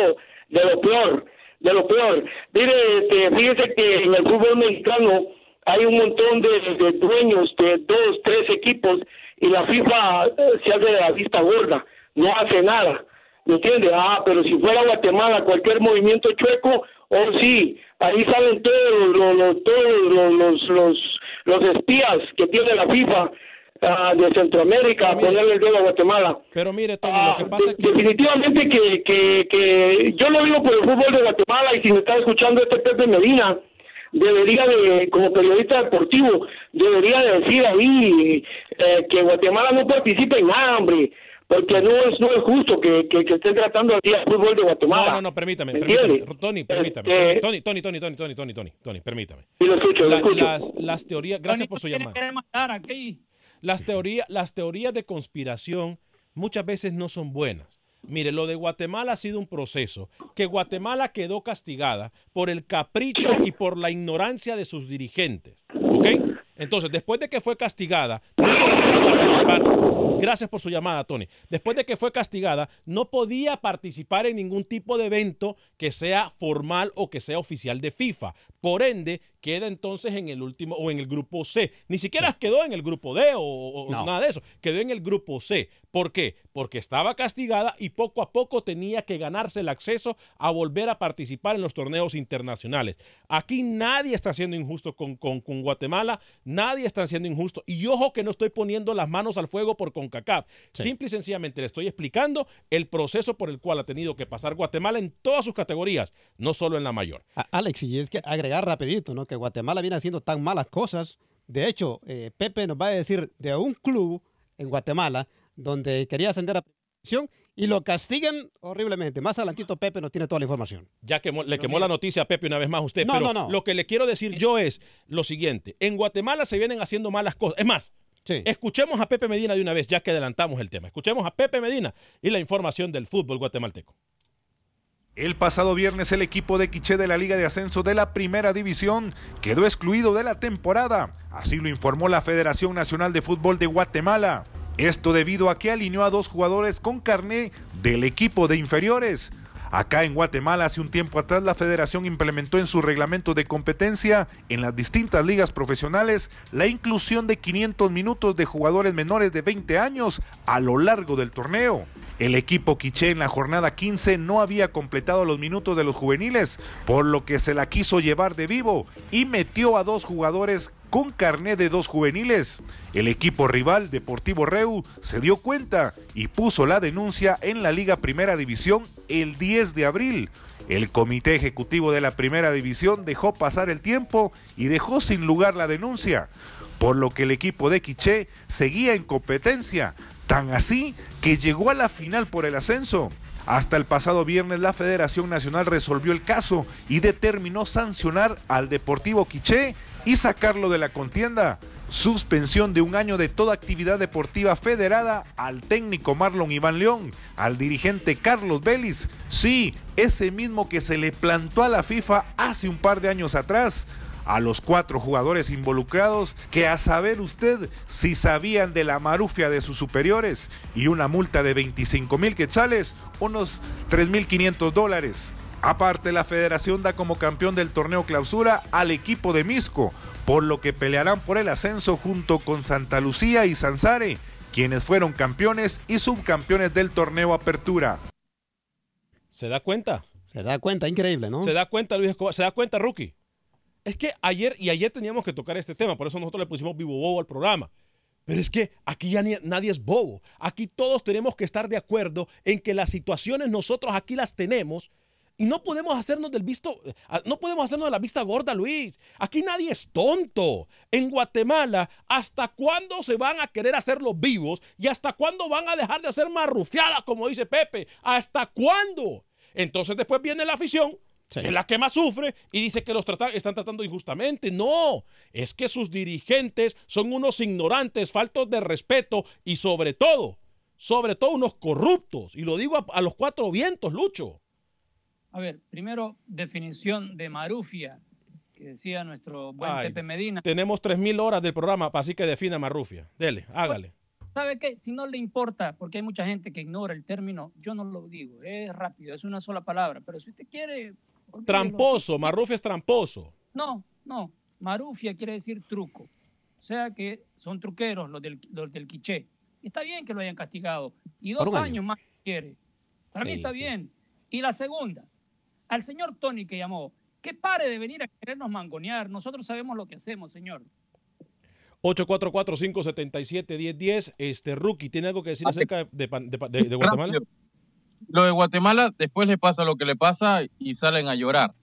de lo peor, de lo peor. Mire, este, fíjese que en el fútbol mexicano hay un montón de, de dueños de dos, tres equipos y la FIFA eh, se hace de la vista gorda, no hace nada. ¿Me entiende? Ah, pero si fuera Guatemala, cualquier movimiento chueco, oh sí, ahí salen todos los, los- todos los, los, los, los espías que tiene la FIFA ah, de Centroamérica a ponerle el dedo a Guatemala. Pero mire, Tony, Ah, lo que pasa es que. Definitivamente que, que, que yo lo digo por el fútbol de Guatemala y si me está escuchando este Pepe Medina, debería de, como periodista deportivo, debería de decir ahí eh, que Guatemala no participe en nada, hombre, porque no es, no es justo que, que, que estén tratando así al fútbol de Guatemala. No, no, no, permítame, ¿Me permítame. Tony, permítame. Este, Tony, Tony, Tony, Tony, Tony, Tony, Tony, Tony, permítame. Sí, lo escucho, lo La- escucho. las, las teorías, gracias por su llamada. matar aquí. Las teorías, las teorías de conspiración muchas veces no son buenas. Mire, lo de Guatemala ha sido un proceso que Guatemala quedó castigada por el capricho y por la ignorancia de sus dirigentes. ¿Ok? Entonces, después de que fue castigada, no participar. Gracias por su llamada, Tony. Después de que fue castigada, no podía participar en ningún tipo de evento que sea formal o que sea oficial de FIFA. Por ende, queda entonces en el último o en el grupo C. Ni siquiera quedó en el grupo D o, o No. nada de eso. Quedó en el grupo C. ¿Por qué? Porque estaba castigada y poco a poco tenía que ganarse el acceso a volver a participar en los torneos internacionales. Aquí nadie está siendo injusto con, con- con Guatemala, nadie está siendo injusto. Y ojo que no estoy poniendo las manos al fuego por CONCACAF. Simple y sencillamente le estoy explicando el proceso por el cual ha tenido que pasar Guatemala en todas sus categorías, no solo en la mayor. A- Alex, y es que agregar rapidito, ¿no? Que Guatemala viene haciendo tan malas cosas. De hecho, eh, Pepe nos va a decir de un club en Guatemala donde quería ascender a prisión y lo castigan horriblemente. Más adelantito Pepe nos tiene toda la información. Ya que le quemó la noticia a Pepe una vez más a usted, No, pero no, no. lo que le quiero decir yo es lo siguiente. En Guatemala se vienen haciendo malas cosas. Es más, escuchemos a Pepe Medina de una vez, ya que adelantamos el tema. Escuchemos a Pepe Medina y la información del fútbol guatemalteco. El pasado viernes el equipo de Quiché de la Liga de Ascenso de la Primera División quedó excluido de la temporada, así lo informó la Federación Nacional de Fútbol de Guatemala. Esto debido a que alineó a dos jugadores con carné del equipo de inferiores. Acá en Guatemala hace un tiempo atrás la federación implementó en su reglamento de competencia en las distintas ligas profesionales la inclusión de 500 minutos de jugadores menores de 20 años a lo largo del torneo. El equipo quiché en la jornada 15 no había completado los minutos de los juveniles, por lo que se la quiso llevar de vivo y metió a dos jugadores con carné de dos juveniles. El equipo rival, Deportivo Reu, se dio cuenta y puso la denuncia en la Liga Primera División el 10 de abril. El comité ejecutivo de la Primera División dejó pasar el tiempo y dejó sin lugar la denuncia, por lo que el equipo de Quiché seguía en competencia, tan así que llegó a la final por el ascenso. Hasta el pasado viernes la Federación Nacional resolvió el caso y determinó sancionar al Deportivo Quiché y sacarlo de la contienda. Suspensión de un año de toda actividad deportiva federada al técnico Marlon Iván León, al dirigente Carlos Vélez, sí, ese mismo que se le plantó a la FIFA hace un par de años atrás, a los cuatro jugadores involucrados que a saber usted si sabían de la marufia de sus superiores y una multa de 25 mil quetzales, unos 3 mil 500 dólares. Aparte, la federación da como campeón del torneo clausura al equipo de Misco, por lo que pelearán por el ascenso junto con Santa Lucía y Sansare, quienes fueron campeones y subcampeones del torneo Apertura. ¿Se da cuenta? Se da cuenta, increíble, ¿no? ¿Se da cuenta, Luis Escobar? ¿Se da cuenta, Rookie? Es que ayer y ayer teníamos que tocar este tema, por eso nosotros le pusimos vivo bobo al programa. Pero es que aquí ya ni- nadie es bobo. Aquí todos tenemos que estar de acuerdo en que las situaciones nosotros aquí las tenemos y no podemos hacernos del visto, eh, no podemos hacernos de la vista gorda, Luis. Aquí nadie es tonto. En Guatemala, ¿hasta cuándo se van a querer hacer los vivos y hasta cuándo van a dejar de hacer marrufiadas, como dice Pepe? ¿Hasta cuándo? Entonces después viene la afición es la que más sufre y dice que los están tratando injustamente. No, es que sus dirigentes son unos ignorantes, faltos de respeto y sobre todo, sobre todo unos corruptos. Y lo digo a, a los cuatro vientos, Lucho. A ver, primero, definición de marufia, que decía nuestro buen Ay, Pepe Medina. Tenemos tres mil horas del programa, así que defina Marrufia. Dele, hágale. ¿Sabe qué? Si no le importa, porque hay mucha gente que ignora el término, yo no lo digo, es rápido, es una sola palabra, pero si usted quiere... Tramposo, Marrufia es tramposo. No, no, marufia quiere decir truco. O sea que son truqueros los del, los del quiché. Está bien que lo hayan castigado. Y dos años año. más quiere. Para mí Sí, está sí. bien. Y la segunda, al señor Tony que llamó, que pare de venir a querernos mangonear. Nosotros sabemos lo que hacemos, señor. 844-577-1010. Este, Rookie, ¿tiene algo que decir acerca de, Guatemala? Lo de Guatemala, después le pasa lo que le pasa y salen a llorar. O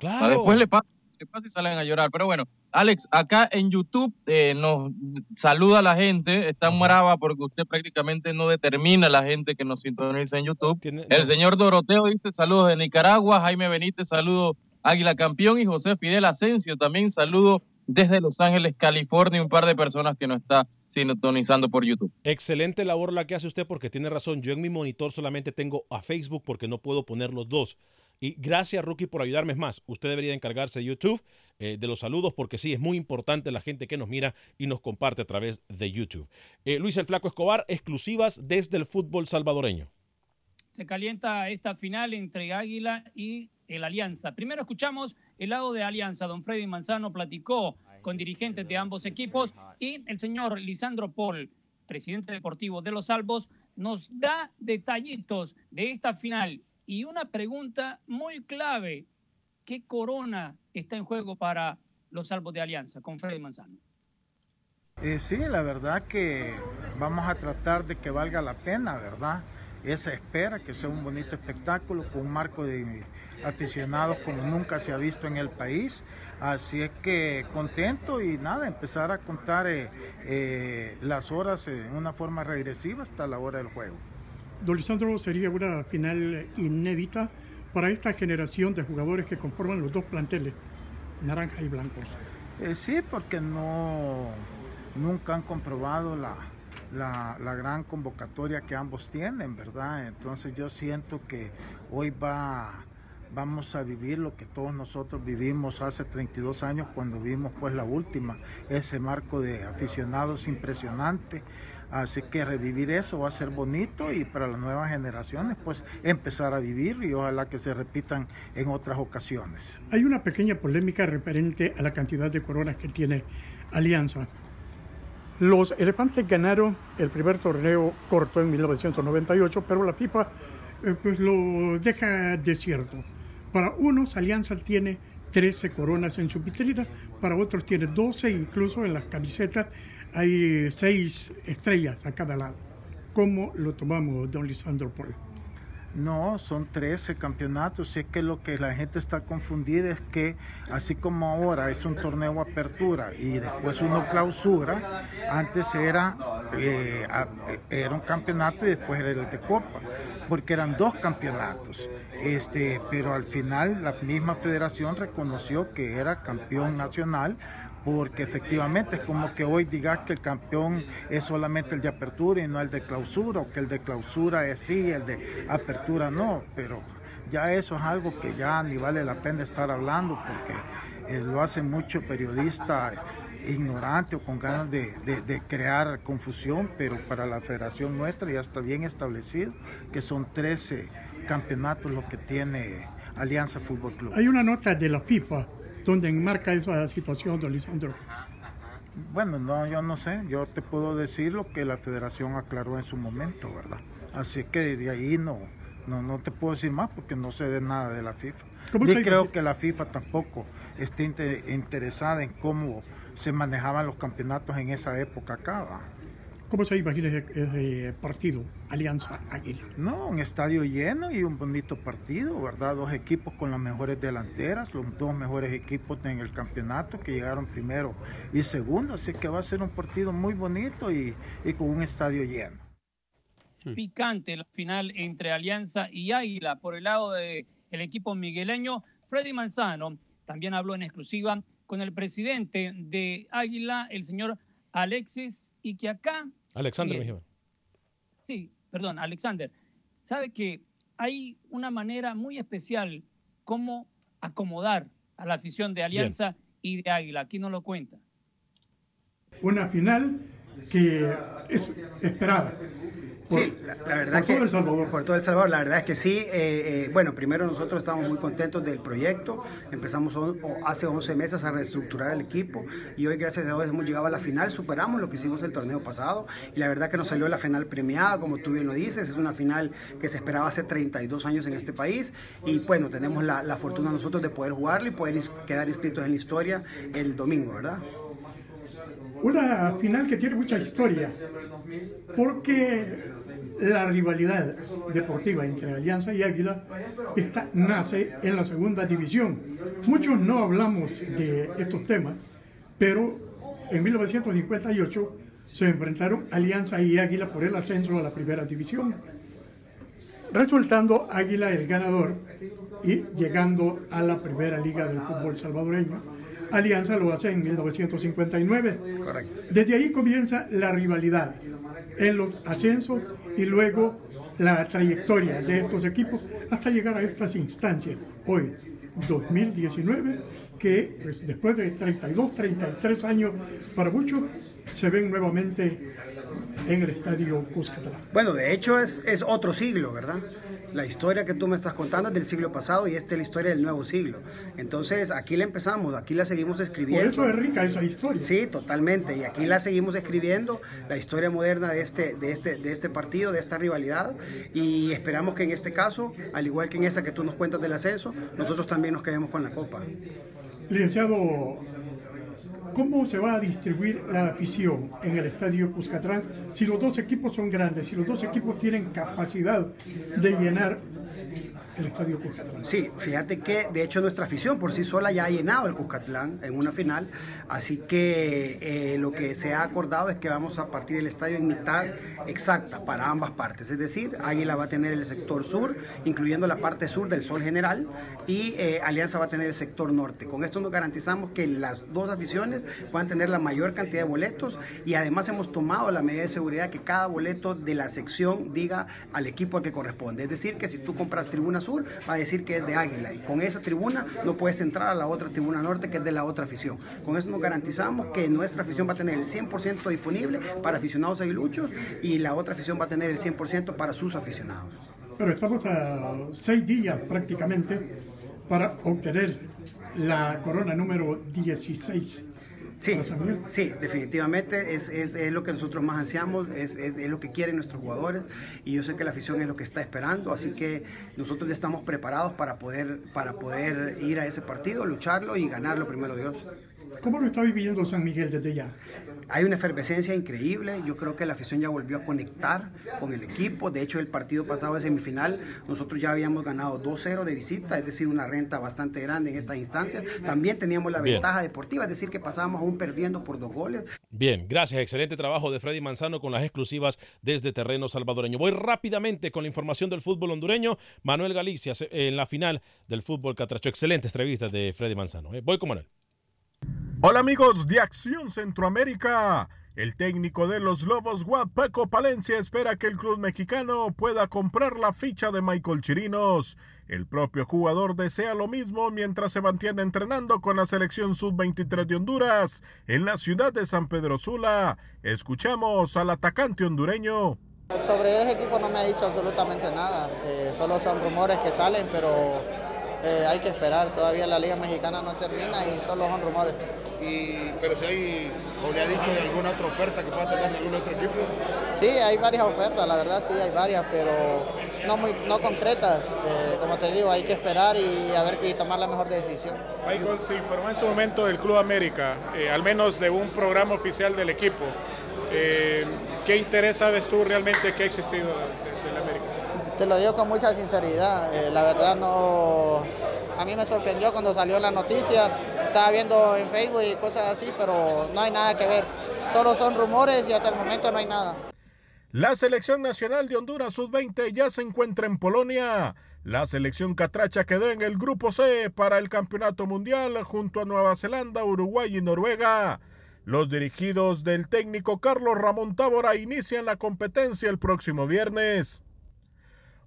sea, Claro. después le pasa, le pasa y salen a llorar. Pero bueno, Alex, acá en YouTube eh, nos saluda la gente. Está brava porque usted prácticamente no determina la gente que nos sintoniza en YouTube. El señor Doroteo dice saludos de Nicaragua. Jaime Benítez, saludo Águila Campeón. Y José Fidel Asensio también saludo desde Los Ángeles, California. Un par de personas que nos está sintonizando por YouTube. Excelente labor la que hace usted porque tiene razón. Yo en mi monitor solamente tengo a Facebook porque no puedo poner los dos. Y gracias, Rookie, por ayudarme. Es más, usted debería encargarse de YouTube eh, de los saludos, porque sí, es muy importante la gente que nos mira y nos comparte a través de YouTube. Eh, Luis el Flaco Escobar, exclusivas desde el fútbol salvadoreño. Se calienta esta final entre Águila y el Alianza. Primero escuchamos el lado de Alianza. Don Freddy Manzano platicó con dirigentes de ambos equipos y el señor Lisandro Paul, presidente deportivo de los Salvos, nos da detallitos de esta final y una pregunta muy clave. ¿Qué corona está en juego para los Salvos de Alianza con Freddy Manzano? Eh, sí, la verdad que vamos a tratar de que valga la pena, ¿verdad? Esa espera, que sea un bonito espectáculo con un marco de aficionados como nunca se ha visto en el país. Así es que contento y nada, empezar a contar eh, eh, las horas en una forma regresiva hasta la hora del juego. Don Lisandro, sería una final inédita para esta generación de jugadores que conforman los dos planteles, naranja y blancos. Eh, sí, porque no nunca han comprobado la, la, la, gran convocatoria que ambos tienen, ¿verdad? Entonces yo siento que hoy va, vamos a vivir lo que todos nosotros vivimos hace 32 años cuando vimos pues la última, ese marco de aficionados impresionante. Así que revivir eso va a ser bonito y para las nuevas generaciones pues empezar a vivir y ojalá que se repitan en otras ocasiones. Hay una pequeña polémica referente a la cantidad de coronas que tiene Alianza. Los elefantes ganaron el primer torneo corto en 1998, pero la FIFA eh, pues lo deja desierto. Para unos, Alianza tiene 13 coronas en su vitrina, para otros tiene 12, incluso en las camisetas hay 6 estrellas a cada lado. ¿Cómo lo tomamos, don Lisandro Paul? No, son 13 campeonatos. Es que lo que la gente está confundida es que así como ahora es un torneo apertura y después uno clausura, antes era, eh, era un campeonato y después era el de copa, porque eran dos campeonatos. Este, pero al final la misma federación reconoció que era campeón nacional porque efectivamente es como que hoy digas que el campeón es solamente el de apertura y no el de clausura, o que el de clausura es sí, el de apertura no, pero ya eso es algo que ya ni vale la pena estar hablando porque eh, lo hace mucho periodista ignorante o con ganas de, de, crear confusión, pero para la federación nuestra ya está bien establecido que son 13 campeonatos lo que tiene Alianza Fútbol Club. Hay una nota de la FIFA donde enmarca esa situación, don Lisandro? Bueno, no, yo no sé, yo te puedo decir lo que la federación aclaró en su momento, ¿verdad? Así que de ahí no, no, no te puedo decir más porque no sé de nada de la FIFA. Y creo que la FIFA tampoco está interesada en cómo se manejaban los campeonatos en esa época acá. ¿Cómo se imagina ese, partido, Alianza Águila? No, un estadio lleno y un bonito partido, ¿verdad? Dos equipos con las mejores delanteras, los dos mejores equipos en el campeonato que llegaron primero y segundo, así que va a ser un partido muy bonito y, con un estadio lleno. Hmm. Picante la final entre Alianza y Águila por el lado del equipo migueleño. Freddy Manzano también habló en exclusiva con el presidente de Águila, el señor Alexis, y que acá Alexander Mejía. Sí, perdón, Alexander. Sabe que hay una manera muy especial cómo acomodar a la afición de Alianza y de Águila. Aquí no lo cuenta. Una final que es esperada sí, la, verdad que por todo El Salvador, la verdad es que sí. Eh, eh, bueno, primero nosotros estamos muy contentos del proyecto. Empezamos hace 11 meses a reestructurar el equipo y hoy gracias a Dios hemos llegado a la final, superamos lo que hicimos el torneo pasado y la verdad que nos salió la final premiada, como tú bien lo dices, es una final que se esperaba hace 32 años en este país y bueno, tenemos la, la fortuna nosotros de poder jugarlo y poder quedar inscritos en la historia el domingo, ¿verdad? Una final que tiene mucha historia, porque la rivalidad deportiva entre Alianza y Águila nace en la segunda división. Muchos no hablamos de estos temas, pero en 1958 se enfrentaron Alianza y Águila por el ascenso a la primera división, resultando Águila el ganador y llegando a la primera liga del fútbol salvadoreño. Alianza lo hace en 1959. Desde ahí comienza la rivalidad en los ascensos y luego la trayectoria de estos equipos hasta llegar a estas instancias. Hoy, 2019, que pues, después de 32, 33 años para muchos se ven nuevamente en el estadio Cuscatlán. Bueno, de hecho es, es otro siglo, ¿verdad? La historia que tú me estás contando es del siglo pasado y esta es la historia del nuevo siglo. Entonces, aquí la empezamos, aquí la seguimos escribiendo. Por eso es rica esa historia. Sí, totalmente. Y aquí la seguimos escribiendo, la historia moderna de este, de este, de este partido, de esta rivalidad. Y esperamos que en este caso, al igual que en esa que tú nos cuentas del ascenso, nosotros también nos quedemos con la copa. Licenciado, ¿cómo se va a distribuir la afición en el estadio Cuscatlán si los dos equipos son grandes, si los dos equipos tienen capacidad de llenar el estadio Cuscatlán? Sí, fíjate que de hecho nuestra afición por sí sola ya ha llenado el Cuscatlán en una final, así que eh, lo que se ha acordado es que vamos a partir el estadio en mitad exacta para ambas partes, es decir, Águila va a tener el sector sur, incluyendo la parte sur del Sol General, y eh, Alianza va a tener el sector norte. Con esto nos garantizamos que las dos aficiones puedan tener la mayor cantidad de boletos y además hemos tomado la medida de seguridad que cada boleto de la sección diga al equipo al que corresponde, es decir, que si tú compras tribuna sur, va a decir que es de Águila y con esa tribuna no puedes entrar a la otra tribuna norte que es de la otra afición. Con eso nos garantizamos que nuestra afición va a tener el 100% disponible para aficionados aguiluchos y la otra afición va a tener el 100% para sus aficionados. Pero estamos a seis días prácticamente para obtener la corona número 16. Sí, sí, definitivamente es, es, es, lo que nosotros más ansiamos, es, es, lo que quieren nuestros jugadores y yo sé que la afición es lo que está esperando, así que nosotros ya estamos preparados para poder, para poder ir a ese partido, lucharlo y ganarlo primero Dios. ¿Cómo lo está viviendo San Miguel desde ya? Hay una efervescencia increíble. Yo creo que la afición ya volvió a conectar con el equipo. De hecho, el partido pasado de semifinal, nosotros ya habíamos ganado 2-0 de visita, es decir, una renta bastante grande en esta instancia. También teníamos la Bien. ventaja deportiva, es decir, que pasábamos aún perdiendo por dos goles. Bien, gracias. Excelente trabajo de Freddy Manzano con las exclusivas desde terreno salvadoreño. Voy rápidamente con la información del fútbol hondureño. Manuel Galicia en la final del fútbol catracho. Excelente entrevista de Freddy Manzano. eh. Voy con Manuel. Hola amigos de Acción Centroamérica. El técnico de los Lobos Guapaco Palencia espera que el club mexicano pueda comprar la ficha de Michael Chirinos. El propio jugador desea lo mismo mientras se mantiene entrenando con la selección sub-23 de Honduras en la ciudad de San Pedro Sula. Escuchamos al atacante hondureño. Sobre ese equipo no me ha dicho absolutamente nada, eh, solo son rumores que salen, pero eh, hay que esperar, todavía la Liga Mexicana no termina y solo son rumores. Y, pero si hay, o le ha dicho de alguna otra oferta que pueda tener de algún otro equipo. Sí, hay varias ofertas, la verdad sí hay varias, pero no, muy, no concretas. Eh, como te digo, hay que esperar y, a ver, y tomar la mejor decisión. Michael, se informó en su momento del Club América, eh, al menos de un programa oficial del equipo. Eh, ¿Qué interés sabes tú realmente que ha existido? Te lo digo con mucha sinceridad, eh, la verdad no... A mí me sorprendió cuando salió la noticia, estaba viendo en Facebook y cosas así, pero no hay nada que ver. Solo son rumores y hasta el momento no hay nada. La selección nacional de Honduras sub-20 ya se encuentra en Polonia. La selección catracha quedó en el grupo C para el campeonato mundial junto a Nueva Zelanda, Uruguay y Noruega. Los dirigidos del técnico Carlos Ramón Tábora inician la competencia el próximo viernes.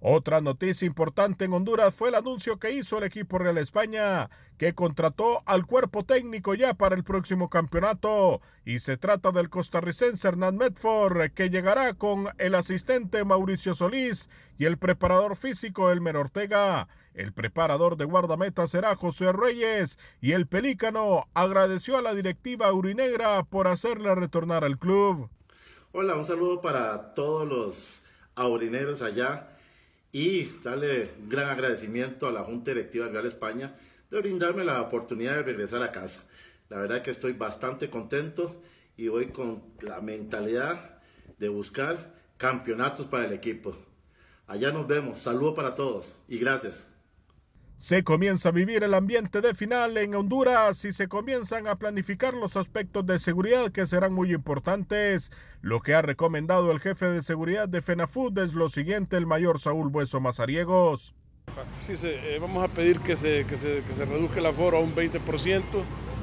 Otra noticia importante en Honduras fue el anuncio que hizo el equipo Real España, que contrató al cuerpo técnico ya para el próximo campeonato. Y se trata del costarricense Hernán Medford, que llegará con el asistente Mauricio Solís y el preparador físico Elmer Ortega. El preparador de guardameta será José Reyes y el Pelícano agradeció a la directiva urinegra por hacerle retornar al club. Hola, un saludo para todos los aurineros allá y darle un gran agradecimiento a la Junta Directiva Real España de brindarme la oportunidad de regresar a casa. La verdad que estoy bastante contento y voy con la mentalidad de buscar campeonatos para el equipo. Allá nos vemos. Saludo para todos y gracias. Se comienza a vivir el ambiente de final en Honduras y se comienzan a planificar los aspectos de seguridad que serán muy importantes. Lo que ha recomendado el jefe de seguridad de FENAFUD es lo siguiente, el mayor Saúl Bueso Mazariegos. Sí, eh, vamos a pedir que se, que, se, que se reduzca el aforo a un 20%,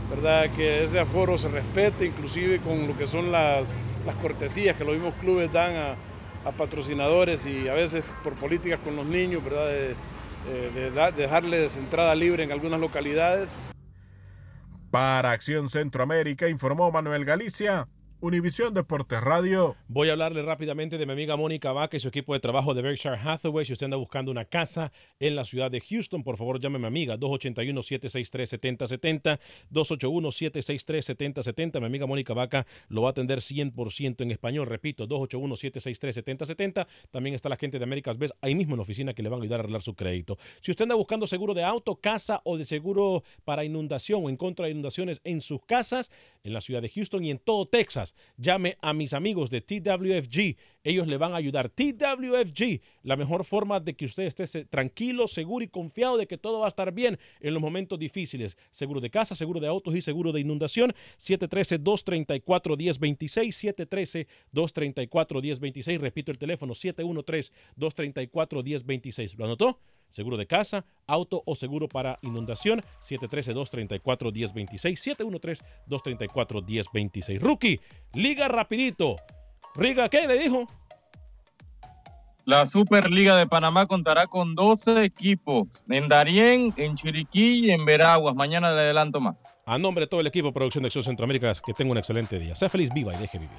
¿verdad? que ese aforo se respete, inclusive con lo que son las, las cortesías que los mismos clubes dan a, a patrocinadores y a veces por políticas con los niños, ¿verdad? Eh, de entrada libre en algunas localidades. Para Acción Centroamérica informó Manuel Galicia. Univisión Deportes Radio. Voy a hablarle rápidamente de mi amiga Mónica Vaca y su equipo de trabajo de Berkshire Hathaway. Si usted anda buscando una casa en la ciudad de Houston, por favor llámeme a mi amiga 281-763-7070. 281-763-7070. Mi amiga Mónica Vaca lo va a atender 100% en español. Repito, 281-763-7070. También está la gente de Américas Best ahí mismo en la oficina que le van a ayudar a arreglar su crédito. Si usted anda buscando seguro de auto, casa o de seguro para inundación o en contra de inundaciones en sus casas, en la ciudad de Houston y en todo Texas, llame a mis amigos de TWFG. Ellos le van a ayudar. TWFG, la mejor forma de que usted esté tranquilo, seguro y confiado de que todo va a estar bien en los momentos difíciles. Seguro de casa, seguro de autos y seguro de inundación. 713-234-1026. 713-234-1026. Repito el teléfono, 713-234-1026. ¿Lo anotó? Seguro de casa, auto o seguro para inundación, 713-234-1026, 713-234-1026. Rookie, liga rapidito. Riga, ¿qué le dijo? La Superliga de Panamá contará con 12 equipos en Darién, en Chiriquí y en Veraguas. Mañana le adelanto más. A nombre de todo el equipo de producción de Acción Centroamérica, que tenga un excelente día. Sea feliz, viva y deje vivir.